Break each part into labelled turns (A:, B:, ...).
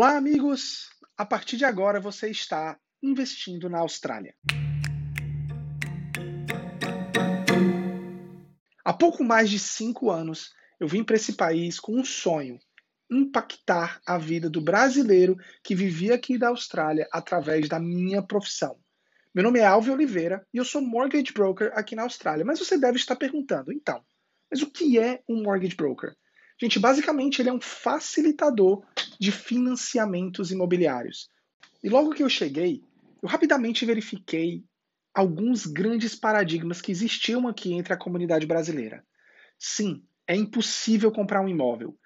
A: Olá, amigos! A partir de agora você está investindo na Austrália. Há pouco mais de cinco anos eu vim para esse país com um sonho: impactar a vida do brasileiro que vivia aqui da Austrália através da minha profissão. Meu nome é Alvio Oliveira e eu sou mortgage broker aqui na Austrália. Mas você deve estar perguntando, então, mas o que é um mortgage broker? Gente, basicamente ele é um facilitador de financiamentos imobiliários. E logo que eu cheguei, eu rapidamente verifiquei alguns grandes paradigmas que existiam aqui entre a comunidade brasileira. Sim, é impossível comprar um imóvel.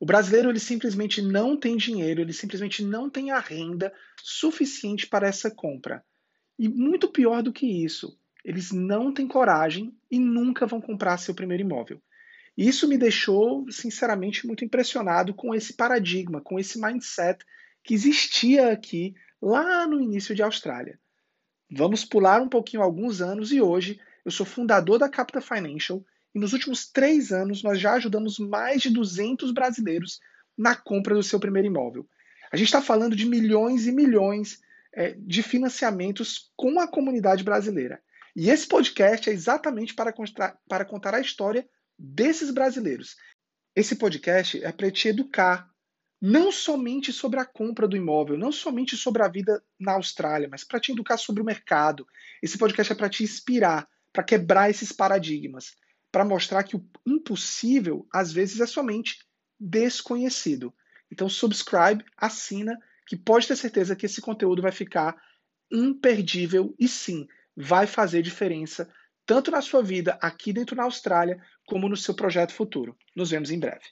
A: O brasileiro ele simplesmente não tem dinheiro, ele simplesmente não tem a renda suficiente para essa compra. E muito pior do que isso, eles não têm coragem e nunca vão comprar seu primeiro imóvel. Isso me deixou, sinceramente, muito impressionado com esse paradigma, com esse mindset que existia aqui lá no início de Austrália. Vamos pular um pouquinho alguns anos e hoje eu sou fundador da Capita Financial e nos últimos três anos nós já ajudamos mais de 200 brasileiros na compra do seu primeiro imóvel. A gente está falando de milhões e milhões é, de financiamentos com a comunidade brasileira. E esse podcast é exatamente para, para contar a história desses brasileiros. Esse podcast é para te educar, não somente sobre a compra do imóvel, não somente sobre a vida na Austrália, mas para te educar sobre o mercado. Esse podcast é para te inspirar, para quebrar esses paradigmas, para mostrar que o impossível às vezes é somente desconhecido. Então subscribe, assina, que pode ter certeza que esse conteúdo vai ficar imperdível e sim, vai fazer diferença tanto na sua vida aqui dentro na Austrália, como no seu projeto futuro. Nos vemos em breve.